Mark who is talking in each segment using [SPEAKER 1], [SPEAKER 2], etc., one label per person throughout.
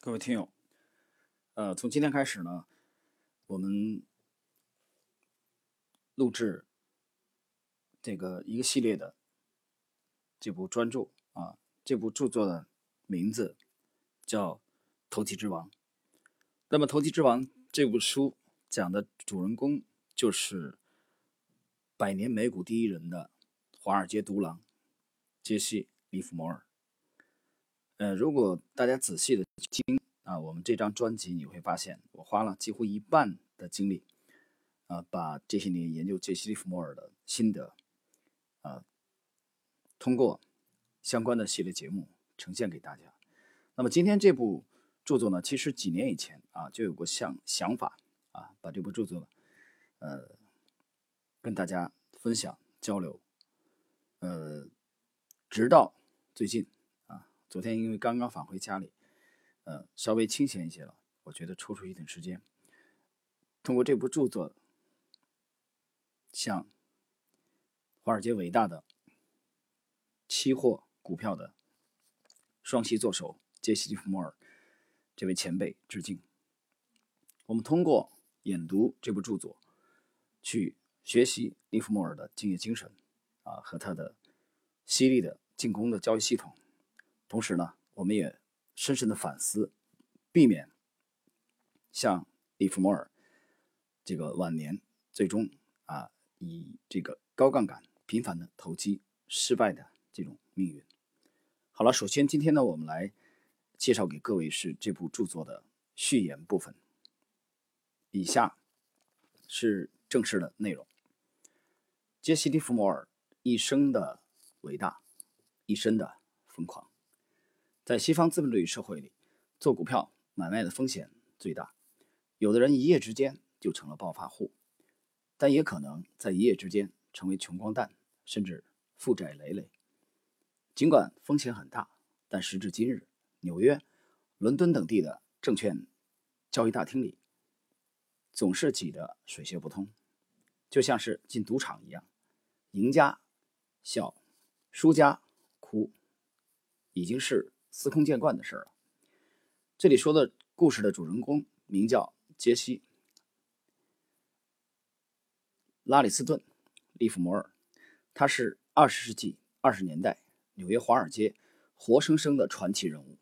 [SPEAKER 1] 各位听友，呃，从今天开始呢，我们录制这个一个系列的这部专著啊，这部著作的名字叫《投机之王》。那么，《投机之王》这部书讲的主人公就是百年美股第一人的华尔街独狼杰西·利弗摩尔。呃，如果大家仔细的听啊，我们这张专辑，你会发现我花了几乎一半的精力，啊，把这些年研究杰西·利弗莫尔的心得，啊，通过相关的系列节目呈现给大家。那么今天这部著作呢，其实几年以前啊就有过想想法啊，把这部著作，呃，跟大家分享交流，呃，直到最近。昨天因为刚刚返回家里，呃，稍微清闲一些了。我觉得抽出一点时间，通过这部著作，向华尔街伟大的期货股票的双栖作手杰西·利弗莫尔这位前辈致敬。我们通过研读这部著作，去学习利弗莫尔的敬业精神啊，和他的犀利的进攻的交易系统。同时呢，我们也深深的反思，避免像利弗莫尔这个晚年最终啊以这个高杠杆频繁的投机失败的这种命运。好了，首先今天呢，我们来介绍给各位是这部著作的序言部分。以下是正式的内容：杰西·利弗莫尔一生的伟大，一生的疯狂。在西方资本主义社会里，做股票买卖的风险最大。有的人一夜之间就成了暴发户，但也可能在一夜之间成为穷光蛋，甚至负债累累。尽管风险很大，但时至今日，纽约、伦敦等地的证券交易大厅里总是挤得水泄不通，就像是进赌场一样，赢家笑，输家哭，已经是。司空见惯的事了。这里说的故事的主人公名叫杰西·拉里斯顿·利弗摩尔，他是二十世纪二十年代纽约华尔街活生生的传奇人物，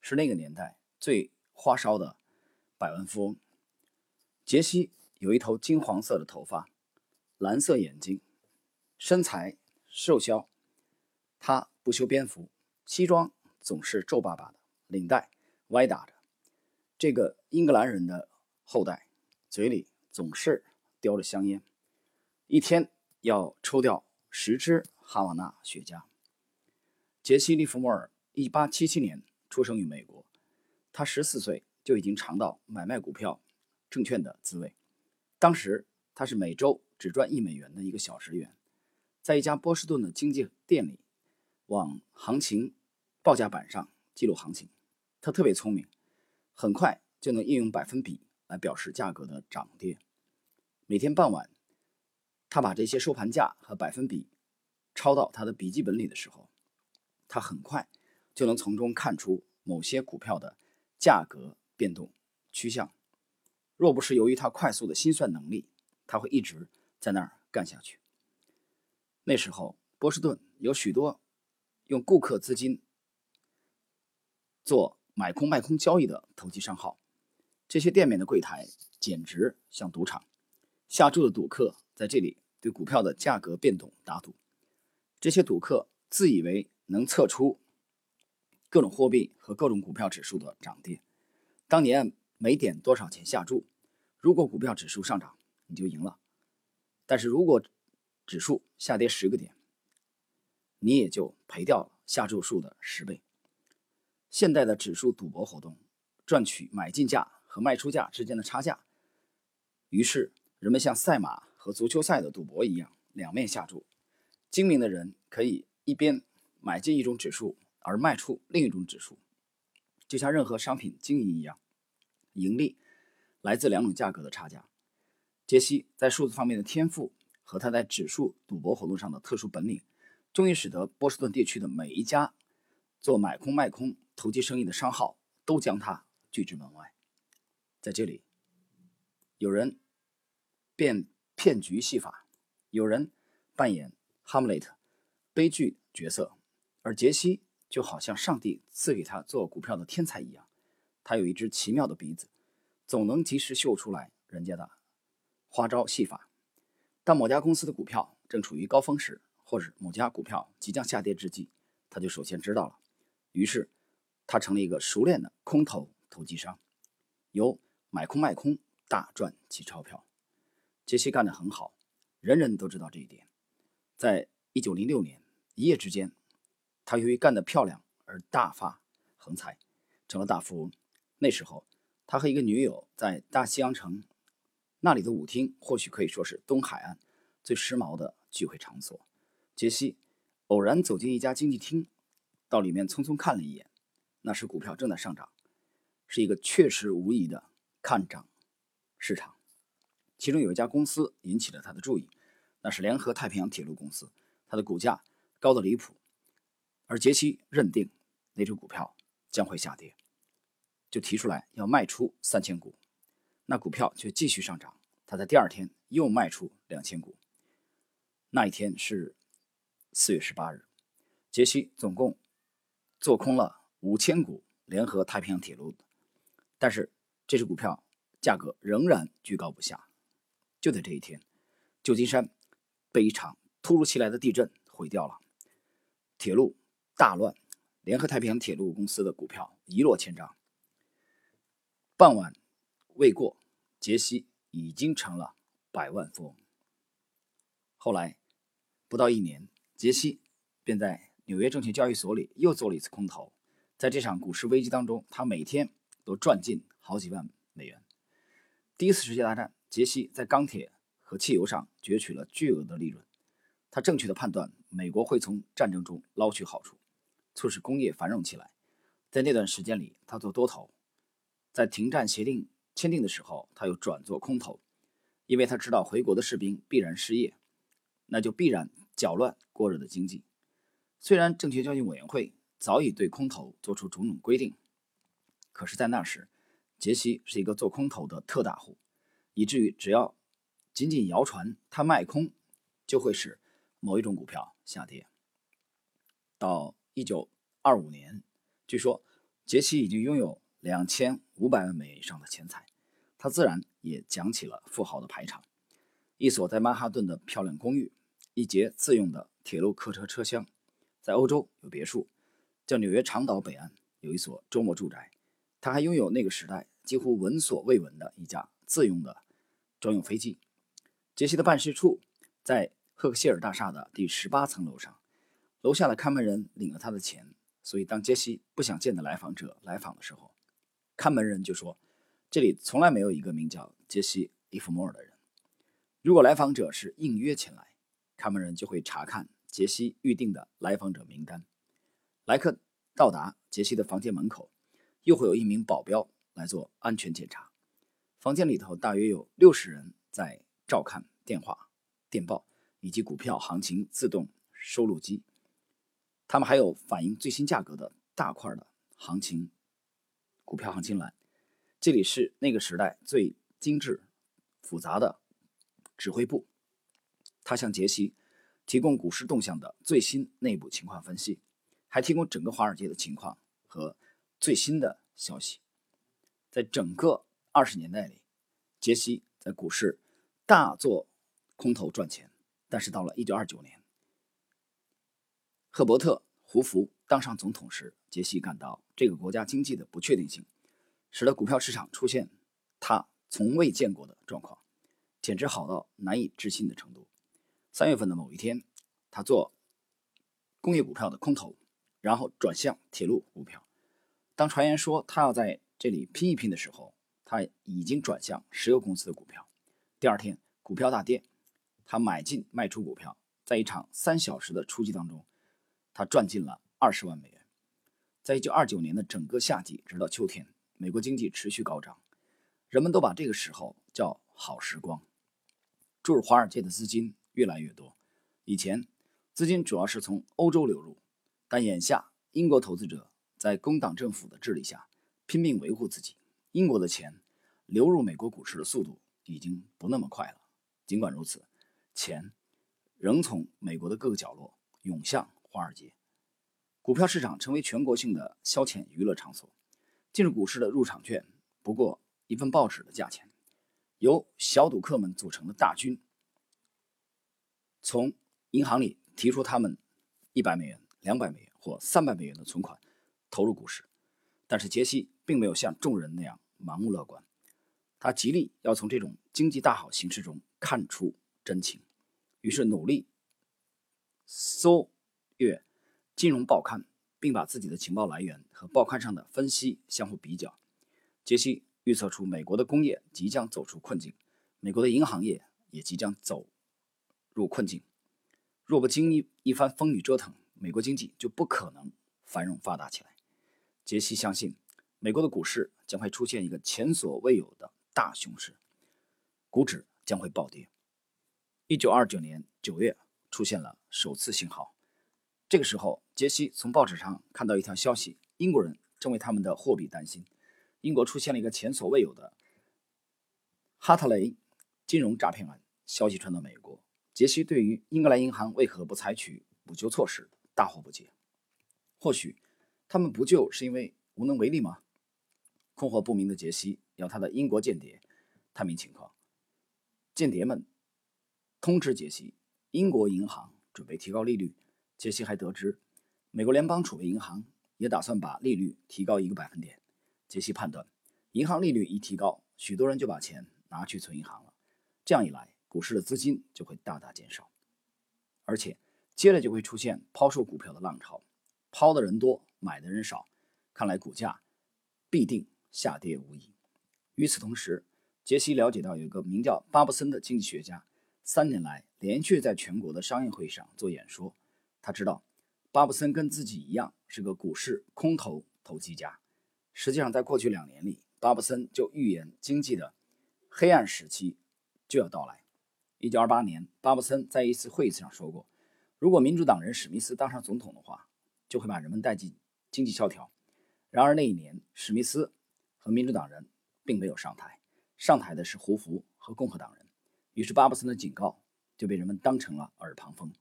[SPEAKER 1] 是那个年代最花哨的百万富翁。杰西有一头金黄色的头发，蓝色眼睛，身材瘦削，他不修边幅，西装。总是皱巴巴的，领带歪打着。这个英格兰人的后代，嘴里总是叼着香烟，一天要抽掉十支哈瓦那雪茄。杰西·利弗莫尔1877年出生于美国，他十四岁就已经尝到买卖股票、证券的滋味。当时他是每周只赚一美元的一个小职员，在一家波士顿的经纪店里，往行情。报价板上记录行情，他特别聪明，很快就能应用百分比来表示价格的涨跌。每天傍晚，他把这些收盘价和百分比抄到他的笔记本里的时候，他很快就能从中看出某些股票的价格变动趋向。若不是由于他快速的心算能力，他会一直在那儿干下去。那时候，波士顿有许多用顾客资金。做买空卖空交易的投机商号，这些店面的柜台简直像赌场。下注的赌客在这里对股票的价格变动打赌，这些赌客自以为能测出各种货币和各种股票指数的涨跌。当年每点多少钱下注，如果股票指数上涨，你就赢了；但是如果指数下跌十个点，你也就赔掉了下注数的十倍。现代的指数赌博活动，赚取买进价和卖出价之间的差价。于是，人们像赛马和足球赛的赌博一样，两面下注。精明的人可以一边买进一种指数，而卖出另一种指数，就像任何商品经营一样，盈利来自两种价格的差价。杰西在数字方面的天赋和他在指数赌博活动上的特殊本领，终于使得波士顿地区的每一家做买空卖空。投机生意的商号都将他拒之门外。在这里，有人变骗局戏法，有人扮演哈姆雷特悲剧角色，而杰西就好像上帝赐给他做股票的天才一样，他有一只奇妙的鼻子，总能及时嗅出来人家的花招戏法。当某家公司的股票正处于高峰时，或者某家股票即将下跌之际，他就首先知道了。于是，他成了一个熟练的空头投机商，由买空卖空大赚起钞票。杰西干得很好，人人都知道这一点。在一九零六年，一夜之间，他由于干得漂亮而大发横财，成了大富翁。那时候，他和一个女友在大西洋城，那里的舞厅或许可以说是东海岸最时髦的聚会场所。杰西偶然走进一家经济厅，到里面匆匆看了一眼，那时股票正在上涨，是一个确实无疑的看涨市场。其中有一家公司引起了他的注意，那是联合太平洋铁路公司，它的股价高的离谱，而杰西认定那只股票将会下跌，就提出来要卖出三千股，那股票却继续上涨，他在第二天又卖出两千股，那一天是。四月十八日，杰西总共做空了五千股联合太平洋铁路，但是这只股票价格仍然居高不下。就在这一天，旧金山被一场突如其来的地震毁掉了，铁路大乱，联合太平洋铁路公司的股票一落千丈。傍晚未过，杰西已经成了百万富翁。后来不到一年。杰西便在纽约证券交易所里又做了一次空头，在这场股市危机当中，他每天都赚进好几万美元。第一次世界大战，杰西在钢铁和汽油上攫取了巨额的利润。他正确的判断美国会从战争中捞取好处，促使工业繁荣起来。在那段时间里，他做多头；在停战协定签订的时候，他又转做空头，因为他知道回国的士兵必然失业，那就必然。搅乱过热的经济。虽然证券交易委员会早已对空头做出种种规定，可是，在那时，杰西是一个做空头的特大户，以至于只要仅仅谣传他卖空，就会使某一种股票下跌。到一九二五年，据说杰西已经拥有两千五百万美元以上的钱财，他自然也讲起了富豪的排场：一所在曼哈顿的漂亮公寓。一节自用的铁路客车车厢，在欧洲有别墅，叫纽约长岛北岸有一所周末住宅。他还拥有那个时代几乎闻所未闻的一架自用的专用飞机。杰西的办事处在赫克希尔大厦的第十八层楼上，楼下的看门人领了他的钱，所以当杰西不想见的来访者来访的时候，看门人就说：“这里从来没有一个名叫杰西·伊弗莫尔的人。”如果来访者是应约前来，看门人就会查看杰西预定的来访者名单。来客到达杰西的房间门口，又会有一名保镖来做安全检查。房间里头大约有六十人在照看电话、电报以及股票行情自动收录机。他们还有反映最新价格的大块的行情股票行情栏。这里是那个时代最精致复杂的指挥部。他向杰西提供股市动向的最新内部情况分析，还提供整个华尔街的情况和最新的消息。在整个二十年代里，杰西在股市大做空头赚钱。但是到了一九二九年，赫伯特·胡佛当上总统时，杰西感到这个国家经济的不确定性，使得股票市场出现他从未见过的状况，简直好到难以置信的程度。三月份的某一天，他做工业股票的空头，然后转向铁路股票。当传言说他要在这里拼一拼的时候，他已经转向石油公司的股票。第二天，股票大跌，他买进卖出股票，在一场三小时的出击当中，他赚进了二十万美元。在一九二九年的整个夏季直到秋天，美国经济持续高涨，人们都把这个时候叫好时光。注入华尔街的资金。越来越多。以前资金主要是从欧洲流入，但眼下英国投资者在工党政府的治理下拼命维护自己。英国的钱流入美国股市的速度已经不那么快了。尽管如此，钱仍从美国的各个角落涌向华尔街，股票市场成为全国性的消遣娱乐场所。进入股市的入场券不过一份报纸的价钱，由小赌客们组成的大军，从银行里提出他们一百美元、两百美元或三百美元的存款，投入股市。但是杰西并没有像众人那样盲目乐观，他极力要从这种经济大好形势中看出真情，于是努力搜阅金融报刊，并把自己的情报来源和报刊上的分析相互比较。杰西预测出美国的工业即将走出困境，美国的银行业也即将走入困境。若不经历一番风雨折腾，美国经济就不可能繁荣发达起来。杰西相信，美国的股市将会出现一个前所未有的大熊市，股指将会暴跌。一九二九年九月出现了首次信号，这个时候，杰西从报纸上看到一条消息：英国人正为他们的货币担心。英国出现了一个前所未有的哈特雷金融诈骗案。消息传到美国，杰西对于英格兰银行为何不采取补救措施大惑不解。或许。他们不救是因为无能为力吗？困惑不明的杰西要他的英国间谍探明情况。间谍们通知杰西，英国银行准备提高利率。杰西还得知，美国联邦储备银行也打算把利率提高一个百分点。杰西判断，银行利率一提高，许多人就把钱拿去存银行了。这样一来，股市的资金就会大大减少，而且接着就会出现抛售股票的浪潮，抛的人多。买的人少，看来股价必定下跌无疑。与此同时，杰西了解到有一个名叫巴布森的经济学家，三年来连续在全国的商业会议上做演说。他知道巴布森跟自己一样是个股市空头投机家。实际上，在过去两年里，巴布森就预言经济的黑暗时期就要到来。一九二八年，巴布森在一次会议上说过：“如果民主党人史密斯当上总统的话，就会把人们带进。”经济萧条。然而那一年，史密斯和民主党人并没有上台，上台的是胡佛和共和党人。于是巴布森的警告就被人们当成了耳旁风。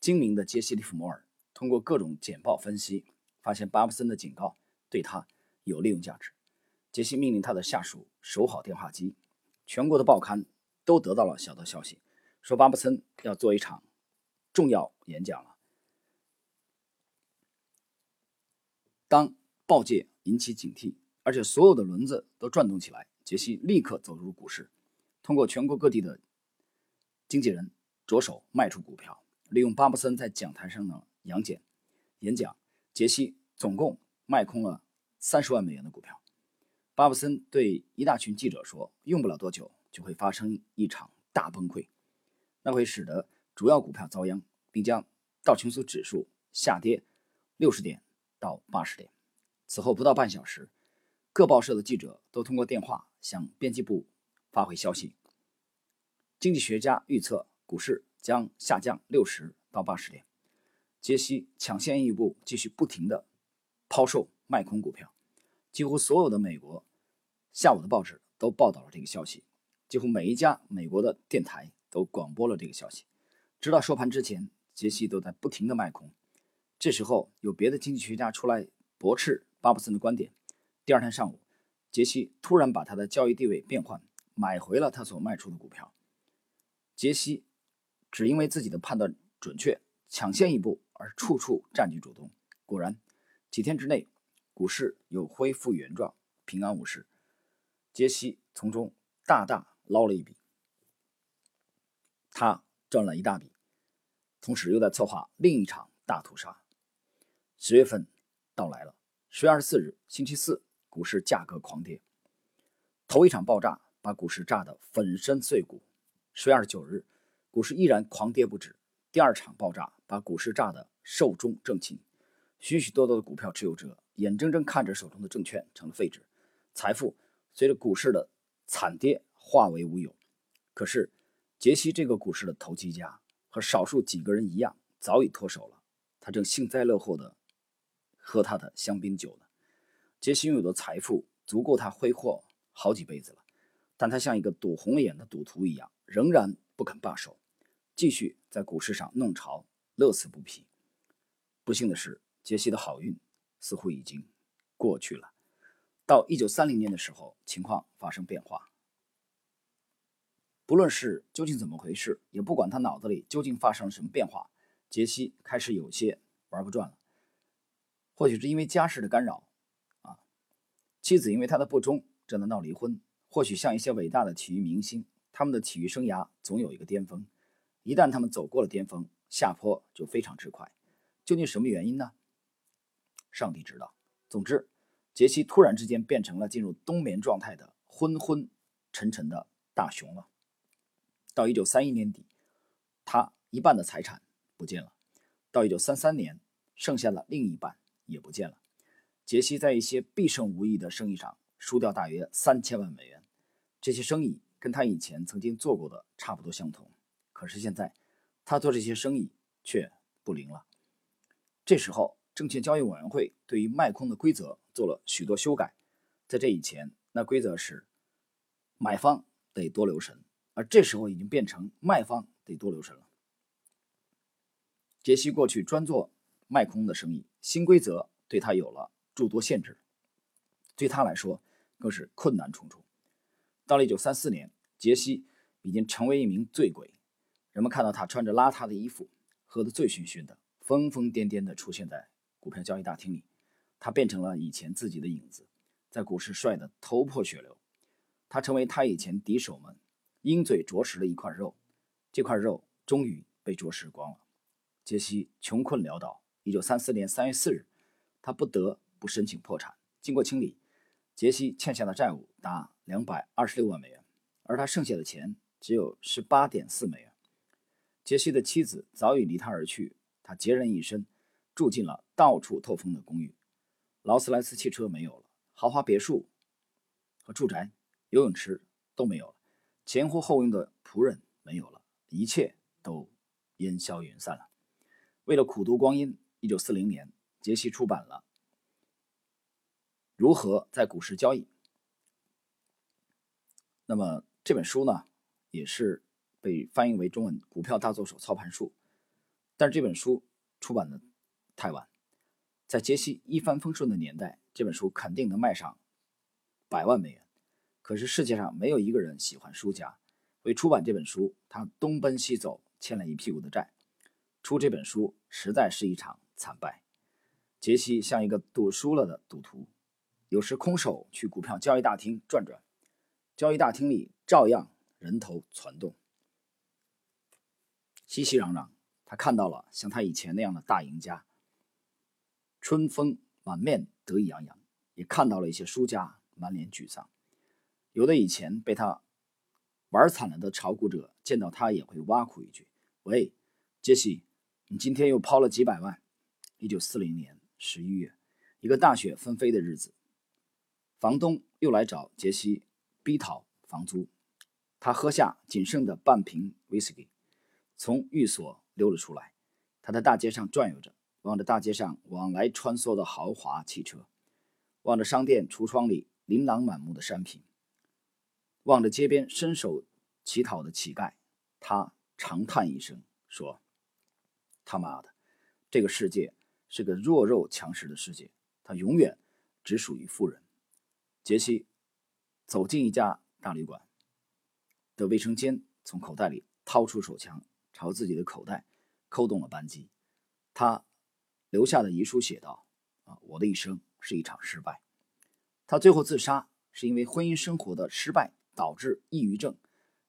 [SPEAKER 1] 精明的杰西·利弗摩尔通过各种简报分析，发现巴布森的警告对他有利用价值。杰西命令他的下属守好电话机。全国的报刊都得到了小道消息，说巴布森要做一场重要演讲了。当报界引起警惕，而且所有的轮子都转动起来，杰西立刻走入股市，通过全国各地的经纪人着手卖出股票，利用巴布森在讲台上的杨戬，演讲，杰西总共卖空了三十万美元的股票。巴布森对一大群记者说：“用不了多久就会发生一场大崩溃，那会使得主要股票遭殃，并将道琼斯指数下跌六十点。”到八十点。此后不到半小时，各报社的记者都通过电话向编辑部发回消息。经济学家预测股市将下降六十到八十点。杰西抢先一步，继续不停的抛售卖空股票。几乎所有的美国下午的报纸都报道了这个消息，几乎每一家美国的电台都广播了这个消息。直到收盘之前，杰西都在不停的卖空。这时候，有别的经济学家出来驳斥巴布森的观点。第二天上午，杰西突然把他的交易地位变换，买回了他所卖出的股票。杰西只因为自己的判断准确，抢先一步而处处占据主动。果然，几天之内，股市又恢复原状，平安无事。杰西从中大大捞了一笔，他赚了一大笔，同时又在策划另一场大屠杀。十月份到来了。十月二十四日，星期四，股市价格狂跌。头一场爆炸把股市炸得粉身碎骨。十月二十九日，股市依然狂跌不止。第二场爆炸把股市炸得寿终正寝。许许多多的股票持有者眼睁睁看着手中的证券成了废纸，财富随着股市的惨跌化为乌有。可是，杰西这个股市的投机家和少数几个人一样，早已脱手了。他正幸灾乐祸的。喝他的香槟酒呢。杰西拥有的财富足够他挥霍好几辈子了，但他像一个赌红了眼的赌徒一样，仍然不肯罢手，继续在股市上弄潮，乐此不疲。不幸的是，杰西的好运似乎已经过去了。到一九三零年的时候，情况发生变化。不论是究竟怎么回事，也不管他脑子里究竟发生了什么变化，杰西开始有些玩不转了。或许是因为家事的干扰。啊妻子因为他的不忠，正在闹离婚。或许像一些伟大的体育明星，他们的体育生涯总有一个巅峰，一旦他们走过了巅峰，下坡就非常之快。究竟什么原因呢？上帝知道。总之，杰西突然之间变成了进入冬眠状态的昏昏沉沉的大熊了。到一九三一年底，他一半的财产不见了；到一九三三年，剩下的另一半也不见了。杰西在一些必胜无疑的生意上输掉大约三千万美元，这些生意跟他以前曾经做过的差不多相同。可是现在，他做这些生意却不灵了。这时候，证券交易委员会对于卖空的规则做了许多修改。在这以前，那规则是买方得多留神，而这时候已经变成卖方得多留神了。杰西过去专做卖空的生意，新规则对他有了。诸多限制，对他来说更是困难重重。到了一九三四年，杰西已经成为一名醉鬼，人们看到他穿着邋遢的衣服，喝得醉醺醺的，疯疯癫癫地出现在股票交易大厅里。他变成了以前自己的影子，在股市摔得头破血流。他成为他以前敌手们鹰嘴啄食了一块肉，这块肉终于被啄食光了。杰西穷困潦倒。一九三四年三月四日，他不得。不申请破产。经过清理，杰西欠下的债务达两百二十六万美元，而他剩下的钱只有十八点四美元。杰西的妻子早已离他而去，他孑然一身，住进了到处透风的公寓。劳斯莱斯汽车没有了，豪华别墅和住宅、游泳池都没有了，前呼后拥的仆人没有了，一切都烟消云散了。为了苦读光阴，一九四零年，杰西出版了。如何在股市交易？那么这本书呢，也是被翻译为中文《股票大作手操盘术》，但是这本书出版的太晚，在杰西一帆风顺的年代，这本书肯定能卖上百万美元。可是世界上没有一个人喜欢输家，为出版这本书，他东奔西走，欠了一屁股的债。出这本书实在是一场惨败。杰西像一个赌输了的赌徒。有时空手去股票交易大厅转转，交易大厅里照样人头攒动，熙熙攘攘。他看到了像他以前那样的大赢家，春风满面得意洋洋；也看到了一些输家满脸沮丧。有的以前被他玩惨了的炒股者，见到他也会挖苦一句：“喂，杰西，你今天又抛了几百万。”一九四零年十一月，一个大雪纷飞的日子。房东又来找杰西，逼讨房租。他喝下仅剩的半瓶威士忌，从寓所溜了出来。他在大街上转悠着，望着大街上往来穿梭的豪华汽车，望着商店橱窗里琳琅满目的商品，望着街边伸手乞讨的乞丐。他长叹一声，说：“他妈的，这个世界是个弱肉强食的世界，它永远只属于富人。”杰西走进一家大旅馆的卫生间，从口袋里掏出手枪，朝自己的口袋扣动了扳机。他留下的遗书写道：“啊，我的一生是一场失败。他最后自杀是因为婚姻生活的失败导致抑郁症，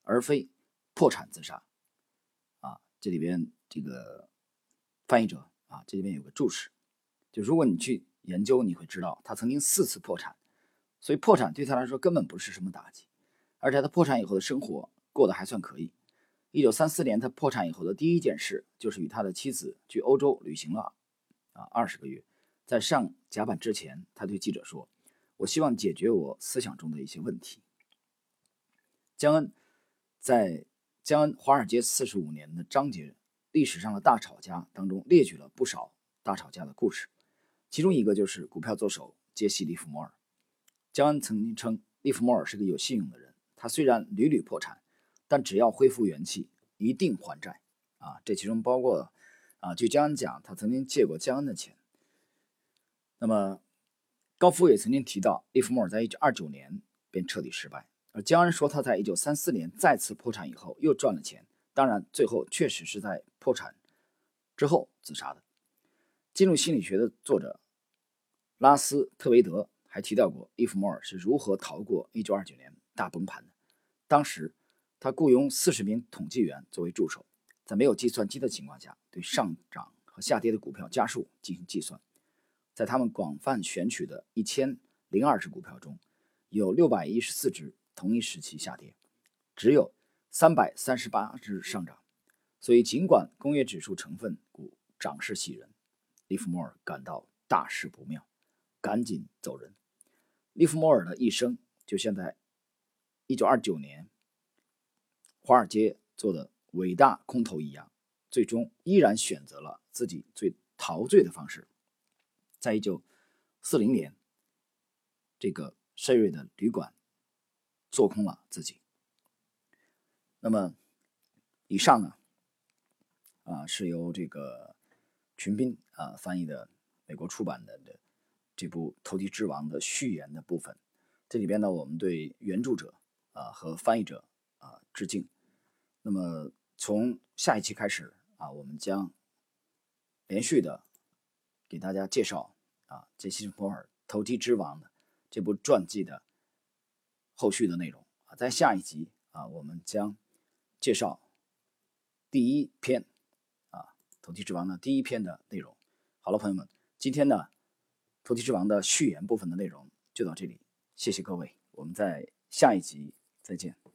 [SPEAKER 1] 而非破产自杀。”啊，这里边这个翻译者啊，这里边有个注释，就如果你去研究，你会知道他曾经四次破产。所以破产对他来说根本不是什么打击，而且他破产以后的生活过得还算可以。一九三四年，他破产以后的第一件事就是与他的妻子去欧洲旅行了，啊，二十个月。在上甲板之前，他对记者说：“我希望解决我思想中的一些问题。”江恩在江恩华尔街四十五年的章节历史上的大吵架当中列举了不少大吵架的故事，其中一个就是股票作手。杰西·利弗莫尔。江恩曾经称利弗莫尔是个有信用的人，他虽然屡屡破产，但只要恢复元气，一定还债。啊，这其中包括啊，据江恩讲，他曾经借过江恩的钱。那么高夫也曾经提到，利弗莫尔在一九二九年便彻底失败，而江恩说他在1934年再次破产以后又赚了钱。当然，最后确实是在破产之后自杀的。进入心理学的作者拉斯特维德还提到过伊弗莫尔是如何逃过1929年大崩盘的。当时，他雇佣40名统计员作为助手，在没有计算机的情况下，对上涨和下跌的股票家数进行计算。在他们广泛选取的1020只股票中，有614只同一时期下跌，只有。三百三十八只上涨，所以尽管工业指数成分股涨势喜人，利弗莫尔感到大事不妙，赶紧走人。利弗莫尔的一生就像在一九二九年华尔街做的伟大空头一样，最终依然选择了自己最陶醉的方式，在一九四零年这个深瑞的旅馆做空了自己。那么，以上呢，啊，是由这个群斌啊翻译的美国出版的的这部《投机之王》的序言的部分。这里边呢，我们对原著者啊和翻译者啊致敬。那么，从下一期开始啊，我们将连续的给大家介绍啊杰西·摩尔《投机之王》的这部传记的后续的内容啊。在下一集啊，我们将介绍第一篇啊，《投机之王》的第一篇的内容。好了，朋友们，今天呢，《投机之王》的序言部分的内容就到这里，谢谢各位，我们在下一集再见。